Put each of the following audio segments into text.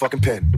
motherfucking pen.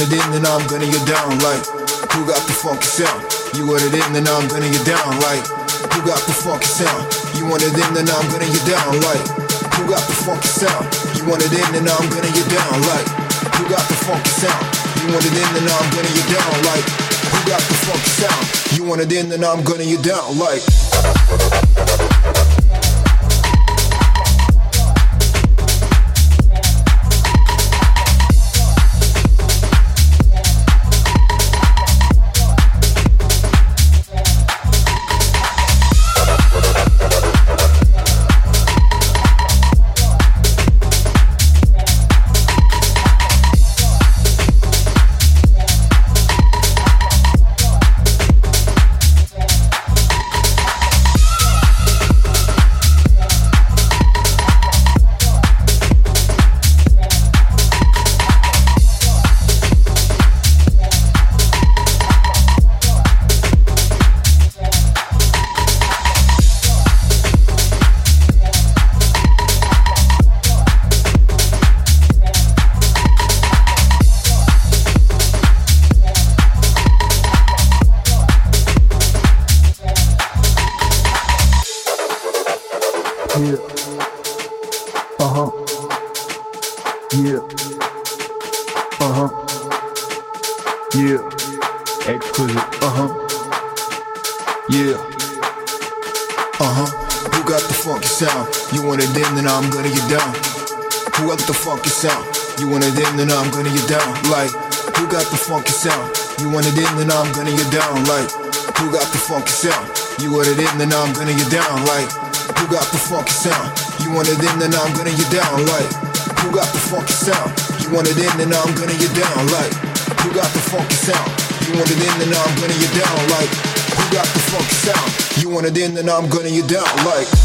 want it in, then I'm gonna get down like Who got the funky sound? You want it in, then I'm gonna get down like Who got the funky sound? You want it in, then I'm gonna get down like Who got the funky sound? You want it in, then I'm gonna get down like Who got the funky sound? You want it in, then I'm gonna get down like Who got the funky sound? You want it in, then I'm gonna get down like Gonna get down. Like, who got the funky sound? You want it in, then I'm gonna get down. Like, who got the funky sound? You want it in, then I'm gonna get down. Like, who got the funky sound? You want it in, then I'm gonna get down. Like, who got the funky sound? You want it in, then I'm gonna get down. Like, who got the funky sound? You want it in, then I'm gonna get down. Like, who got the funky sound? You want it in, then I'm gonna get down. Like.